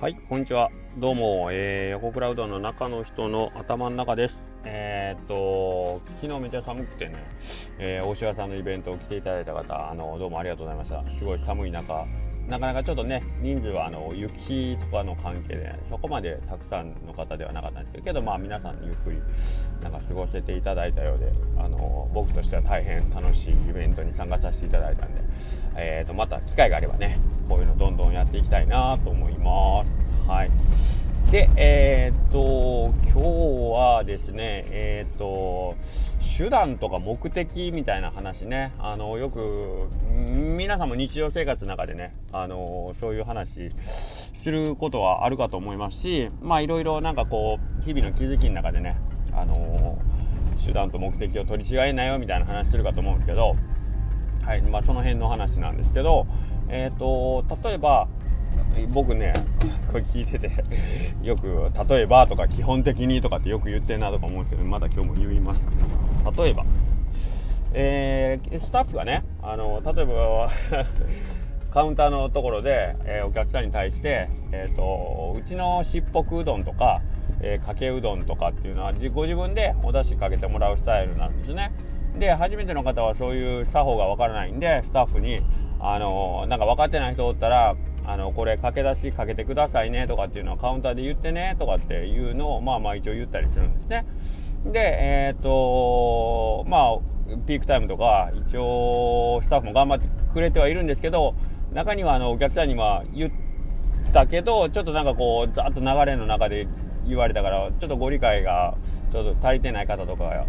はい、こんにちは。どうも、えー、横クラウドの中の人の頭の中です。えー、っと、昨日めちゃ寒くてね、えー、大島さんのイベントを来ていただいた方、あの、どうもありがとうございました。すごい寒い中、なかなかちょっとね、人数はあの雪とかの関係で、ね、そこまでたくさんの方ではなかったんですけど、まあ皆さんゆっくりなんか過ごせていただいたようで、あの僕としては大変楽しいイベントに参加させていただいたんで、えー、とまた機会があればね、こういうのどんどんやっていきたいなと思います。はい。で、えー、っと、今日はですね、えー、っと、手段とか目的みたいな話ね、あの、よく、皆さんも日常生活の中でね、あの、そういう話することはあるかと思いますし、まあ、いろいろなんかこう、日々の気づきの中でね、あの、手段と目的を取り違えないよみたいな話するかと思うんですけど、はい、まあ、その辺の話なんですけど、えっ、と、例えば、僕ねこれ聞いてて よく「例えば」とか「基本的に」とかってよく言ってんなとか思うんですけどまだ今日も言いますけど例えば、えー、スタッフがねあの例えば カウンターのところで、えー、お客さんに対して、えーと、うちのしっぽくうどんとか、えー、かけうどんとかっていうのはご自分でお出汁かけてもらうスタイルなんですね。で初めての方はそういう作法がわからないんでスタッフにあのなんか分かってない人おったらあのこれ駆け出しかけてくださいねとかっていうのはカウンターで言ってねとかっていうのをまあまあ一応言ったりするんですね。で、えっ、とまあピークタイムとか一応スタッフも頑張ってくれてはいるんですけど中にはあのお客さんには言ったけどちょっとなんかこうざっと流れの中で言われたからちょっとご理解がちょっと足りてない方とか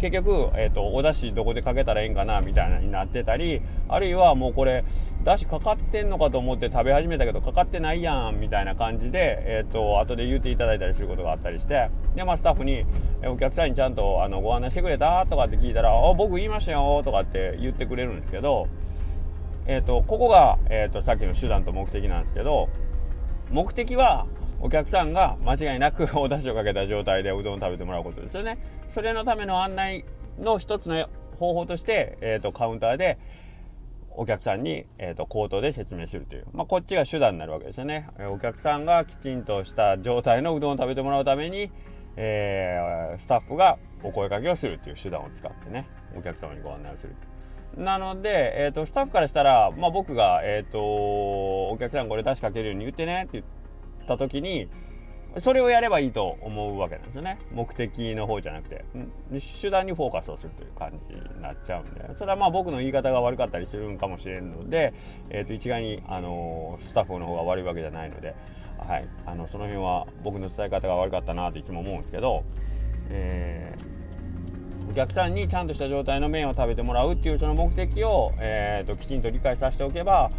結局、えーと、お出汁どこでかけたらええんかなみたいなになってたりあるいはもうこれ出汁かかってんのかと思って食べ始めたけどかかってないやんみたいな感じで、えーと、後で言っていただいたりすることがあったりしてで、まあ、スタッフにえお客さんにちゃんとあのご案内してくれた？とかって聞いたら「あ僕言いましたよ」とかって言ってくれるんですけど、えーと、ここが、えー、とさっきの手段と目的なんですけど目的はお客さんが間違いなくお出汁をかけた状態でうどんを食べてもらうことですよね。それのための案内の一つの方法として、えーと、カウンターでお客さんに、えーと、口頭で説明するという、まあ、こっちが手段になるわけですよね。お客さんがきちんとした状態のうどんを食べてもらうために、えー、スタッフがお声かけをするという手段を使ってねお客様にご案内をするなので、えーと、スタッフからしたら、まあ、僕が、えーと、お客さんこれ出しかけるように言ってねって言ってった時にそれをやればいいと思うわけなんですよね。目的の方じゃなくて。手段にフォーカスをするという感じになっちゃうんで。それはまあ僕の言い方が悪かったりするんかもしれんので、えー、と一概に、あのスタッフの方が悪いわけじゃないので、はい、あのその辺は僕の伝え方が悪かったなといつも思うんですけど、えー、お客さんにちゃんとした状態の麺を食べてもらうっていうその目的を、えー、ときちんと理解させておけば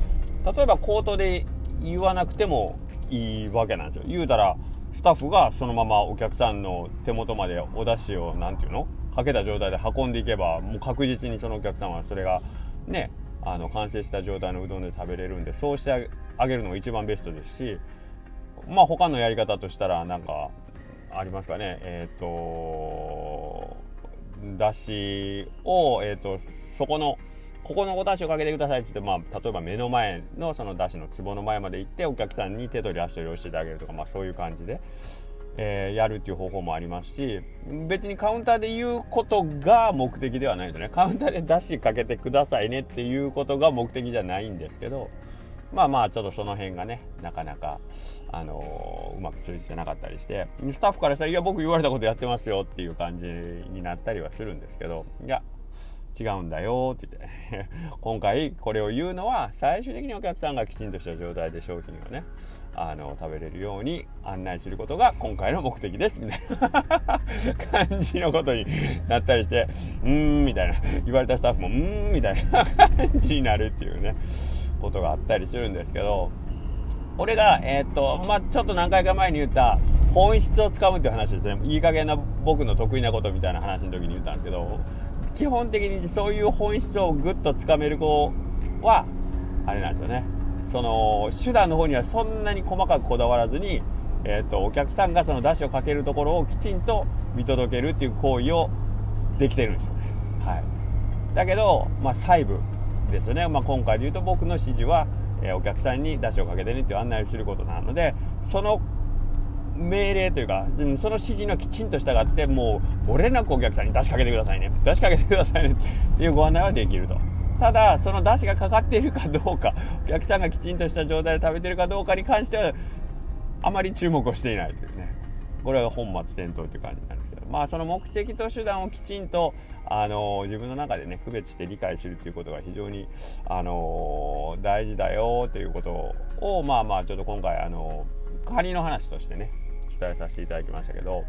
例えば口頭で言わなくてもいいわけなんですよ。言うたらスタッフがそのままお客さんの手元までお出汁を何て言うのかけた状態で運んでいけばもう確実にそのお客さんはそれがねあの完成した状態のうどんで食べれるんでそうしてあげるのが一番ベストですしまあ他のやり方としたらなんかありますかね。えっ、ー、とだしをえっ、ー、とそこのここのお出汁をかけてくださいって言って、まあ、例えば目の前のその出汁の壺の前まで行ってお客さんに手取り足取りをしてあげるとか、まあ、そういう感じで、えー、やるっていう方法もありますし別にカウンターで言うことが目的ではないですね。カウンターで出汁かけてくださいねっていうことが目的じゃないんですけどまあまあちょっとその辺がねなかなか、あのー、うまく通じてなかったりしてスタッフからしたら「いや僕言われたことやってますよ」っていう感じになったりはするんですけどいや違うんだよって言って。今回これを言うのは最終的にお客さんがきちんとした状態で商品をねあの食べれるように案内することが今回の目的です。みたいな。感じのことになったりしてうーんみたいな。言われたスタッフもうーんみたいな。感じになるっていうねことがあったりするんですけど。これがえー、っとまあちょっと何回か前に言った本質をつかむっていう話ですね。いい加減な僕の得意なことみたいな話の時に言ったんですけど基本的にそういう本質をぐっとつかめる子はあれなんですよね。その手段の方にはそんなに細かくこだわらずに、えーと、お客さんがその出汁をかけるところをきちんと見届けるっていう行為をできてるんですよね。はい、だけど、まあ、細部ですよね、まあ、今回で言うと僕の指示はえー、お客さんに出汁をかけてねっていう案内をすることなのでその命令というか、その指示のきちんと従ってもう漏れなくお客さんに出しかけてくださいね。出しかけてくださいね。っていうご案内はできると。ただその出汁がかかっているかどうかお客さんがきちんとした状態で食べてるかどうかに関してはあまり注目をしていないというね。これは本末転倒という感じになるんですけど。まあその目的と手段をきちんとあの自分の中でね区別して理解するということが非常にあの大事だよということをまあまあちょっと今回あの仮の話としてね伝えさせていただきましたけど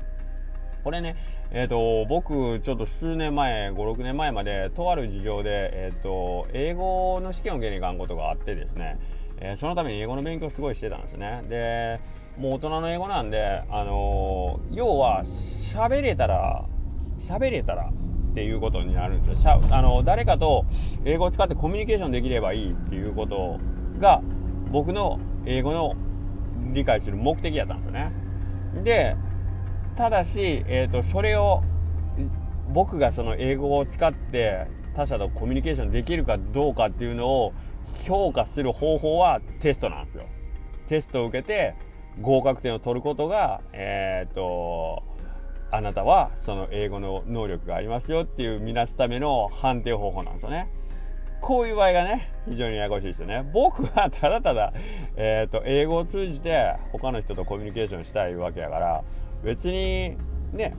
これね、えーと、僕ちょっと数年前56年前までとある事情で、えーと、英語の試験を受けに行かんことがあってですね、えー、そのために英語の勉強すごいしてたんですね。でもう大人の英語なんで、あのー、要は喋れたら喋れたらっていうことになるんですよ。あの誰かと英語を使ってコミュニケーションできればいいっていうことが僕の英語の理解する目的やったんですよね。でただし、えーと、それを僕がその英語を使って他者とコミュニケーションできるかどうかっていうのを評価する方法はテストなんですよ。テストを受けて合格点を取ることが、えっ、ー、とあなたはその英語の能力がありますよっていう見なすための判定方法なんですよね。こういう場合がね、非常にややこしいですよね。僕はただただ、えっ、ー、と、英語を通じて他の人とコミュニケーションしたいわけやから、別にね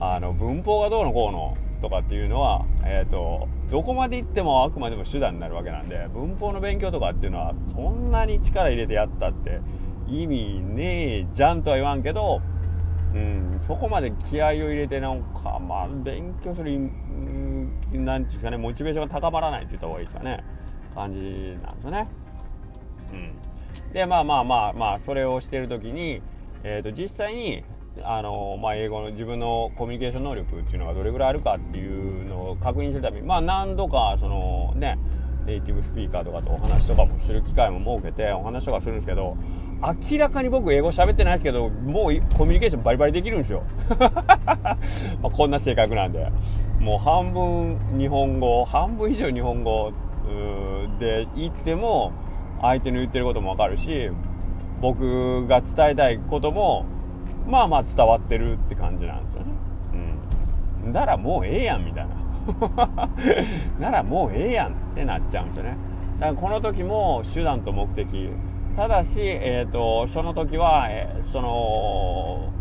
あの文法がどうのこうのとかっていうのは、えーと、どこまで行ってもあくまでも手段になるわけなんで文法の勉強とかっていうのはそんなに力入れてやったって意味ねえじゃんとは言わんけど、うん、そこまで気合を入れてなんかまあ勉強する何て言うんですかねモチベーションが高まらないって言った方がいいですかね感じなんですよね。うん、でまあまあまあまあそれをしてる時に、えー、と実際にあの、まあ、英語の自分のコミュニケーション能力っていうのがどれぐらいあるかっていうのを確認するために、まあ、何度かそのねネイティブスピーカーとかとお話とかもする機会も設けてお話とかするんですけど明らかに僕英語喋ってないですけどもうコミュニケーションバリバリできるんですよ まこんな性格なんでもう半分日本語半分以上日本語で言っても相手の言ってることも分かるし僕が伝えたいこともまあまあ伝わってるって感じなんですよね。うん。ならもうええやんみたいな。ならもうええやんってなっちゃうんですよね。だからこの時も手段と目的。ただし、えっ、ー、と、その時は、えー、その、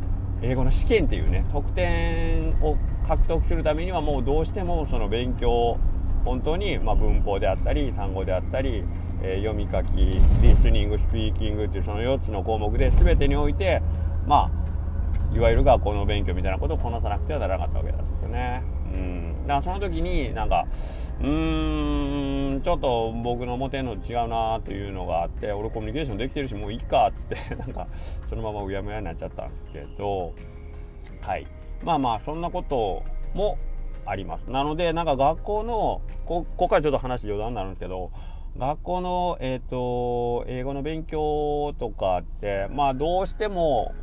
英語の試験っていうね、得点を獲得するためにはもうどうしてもその勉強、本当に、まあ、文法であったり、単語であったり、えー、読み書き、リスニング、スピーキングっていうその4つの項目で全てにおいて、まあ、いわゆる学校の勉強みたいなことをこなさなくてはならなかったわけなんですよね。うん、だからその時になんかうーんちょっと僕の思てんの違うなっていうのがあって俺コミュニケーションできてるしもういいかっつって なんかそのままうやむやになっちゃったんですけどはい。まあまあそんなこともあります。なのでなんか学校のここからちょっと話余談になるんですけど学校の、えーと英語の勉強とかってまあどうしても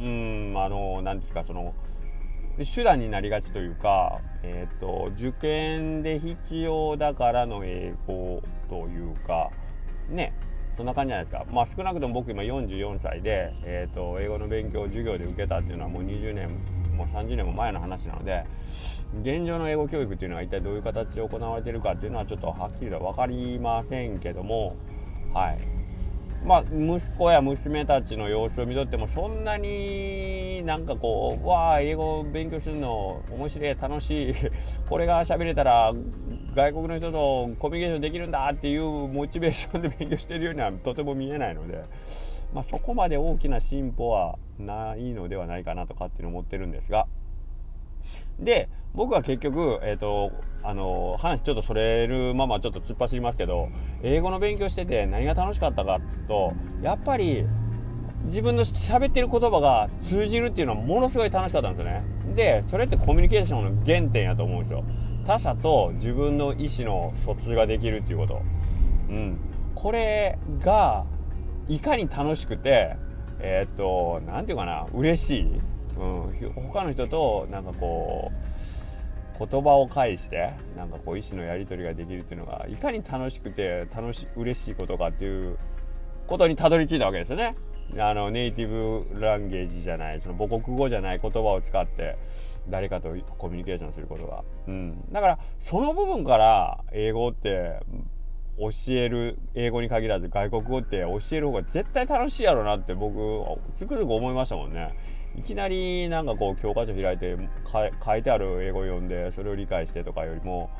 うんあの何ですかその手段になりがちというか、えーと、受験で必要だからの英語というかねそんな感じじゃないですか。まあ少なくとも僕今44歳で、えーと、英語の勉強を授業で受けたっていうのはもう20年もう30年も前の話なので現状の英語教育っていうのは一体どういう形で行われてるかっていうのはちょっとはっきりと分かりませんけどもはい。まあ、息子や娘たちの様子を見とってもそんなになんかこうわあ英語勉強するの面白い楽しい これが喋れたら外国の人とコミュニケーションできるんだっていうモチベーションで勉強してるようにはとても見えないので、まあ、そこまで大きな進歩はないのではないかなと勝手に思ってるんですが。で僕は結局、えーと、あの話ちょっとそれるままちょっと突っ走りますけど英語の勉強してて何が楽しかったかっつうとやっぱり自分の喋ってる言葉が通じるっていうのはものすごい楽しかったんですよね。でそれってコミュニケーションの原点やと思うんですよ。他者と自分の意思の疎通ができるっていうこと。うん。これがいかに楽しくてえー、っと何て言うかな嬉しいうん、他の人となんかこう言葉を介してなんかこう意思のやり取りができるっていうのがいかに楽しくて楽し嬉しいことかっていうことにたどり着いたわけですよね。あのネイティブランゲージじゃないその母国語じゃない言葉を使って誰かとコミュニケーションすることが、うん、だからその部分から英語って教える英語に限らず外国語って教える方が絶対楽しいやろなって僕つくづく思いましたもんね。いきなりなんかこう教科書開いて書いてある英語を読んでそれを理解してとかよりも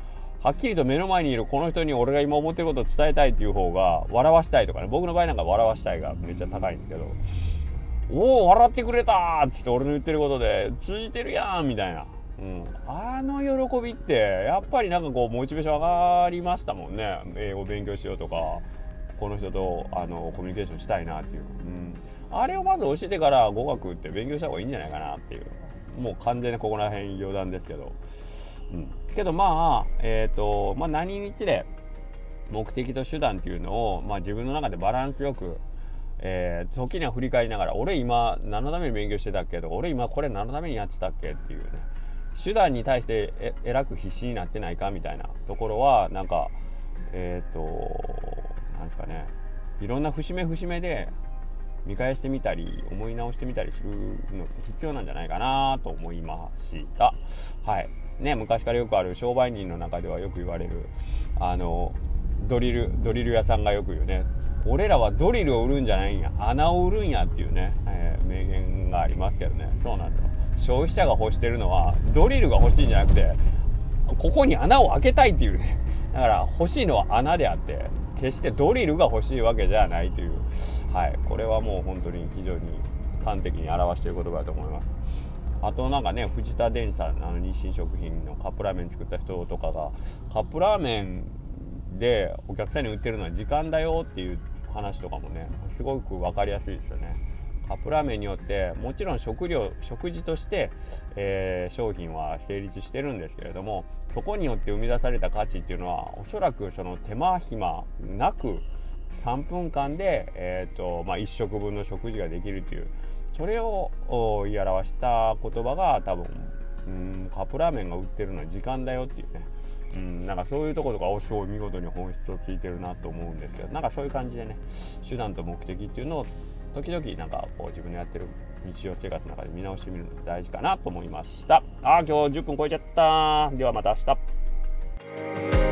はっきりと目の前にいるこの人に俺が今思ってることを伝えたいっていう方が笑わしたいとかね。僕の場合なんか笑わしたいがめっちゃ高いんですけどおお笑ってくれたっつって俺の言ってることで通じてるやんみたいな、うん、あの喜びってやっぱりなんかこうモチベーション上がりましたもんね。英語勉強しようとか。この人とあのコミュニケーションしたいなっていう、うん、あれをまず教えてから語学って勉強した方がいいんじゃないかなっていう。もう完全にここら辺余談ですけど。うん、けどまあえっ、ー、とまあ何日で目的と手段っていうのを、まあ、自分の中でバランスよく、えー、時には振り返りながら俺今何のために勉強してたっけとか俺今これ何のためにやってたっけっていうね。手段に対してええらく必死になってないかみたいなところはなんかえっ、ー、となんですかね。いろんな節目節目で見返してみたり思い直してみたりするのって必要なんじゃないかなと思いました。はい。ね、昔からよくある商売人の中ではよく言われるあのドリルドリル屋さんがよく言うね。俺らはドリルを売るんじゃないんや。穴を売るんやっていうね、えー、名言がありますけどね。そうなんだ。消費者が欲してるのはドリルが欲しいんじゃなくてここに穴を開けたいっていうね。だから欲しいのは穴であって決してドリルが欲しいわけじゃないという。はい。これはもう本当に非常に端的に表している言葉だと思います。あとなんかね藤田電さんあの日清食品のカップラーメン作った人とかがカップラーメンでお客さんに売ってるのは時間だよっていう話とかもねすごく分かりやすいですよね。カップラーメンによってもちろん食料食事として、えー、商品は成立してるんですけれどもそこによって生み出された価値っていうのはおそらくその手間暇なく3分間で、えーとまあ、1食分の食事ができるっていうそれを言い表した言葉が多分うんカップラーメンが売ってるのは時間だよっていうね。うんなんかそういうところとかおすごい見事に本質を聞いてるなと思うんですけどなんかそういう感じでね手段と目的っていうのを時々なんかこう自分のやってる日常生活の中で見直してみるのが大事かなと思いました。あ今日10分超えちゃった。ではまた明日。